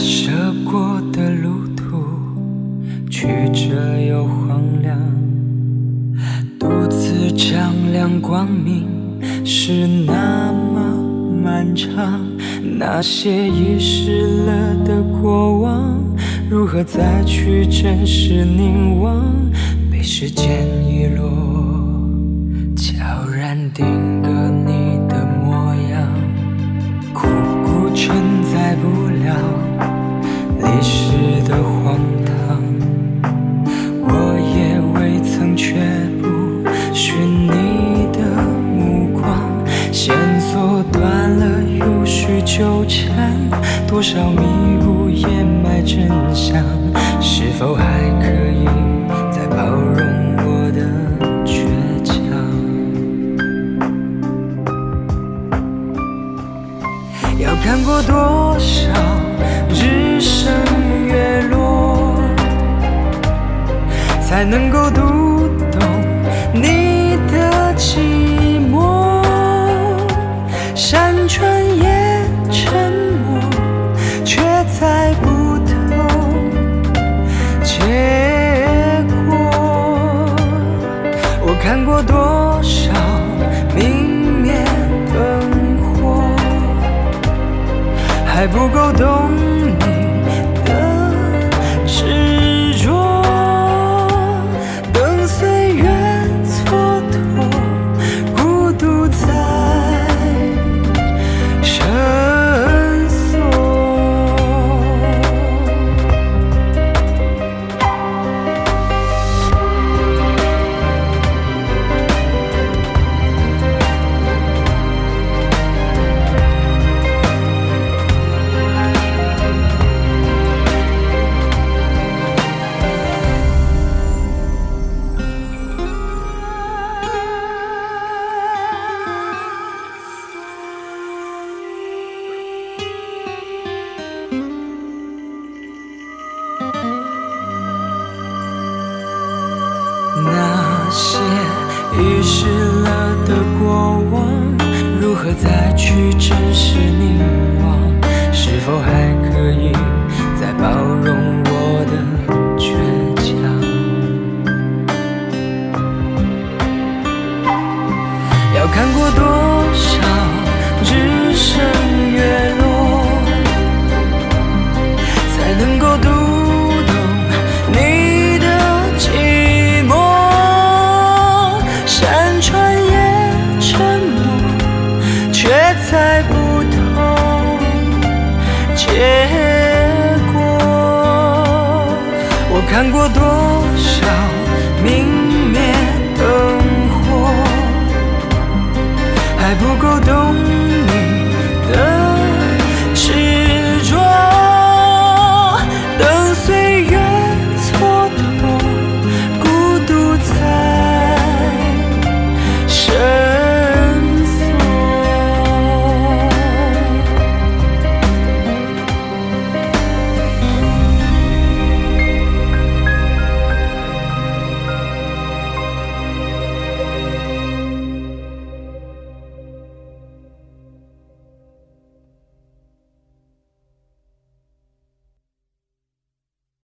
涉过的路途，曲折又荒凉。独自丈量光明是那么漫长，那些遗失了的过往，如何再去真实凝望？被时间遗落，悄然定格你又续纠缠，多少迷雾掩埋真相，是否还可以再包容我的倔强？要看过多少日升月落？才能够读在再去真实凝望？是否还可以看过多少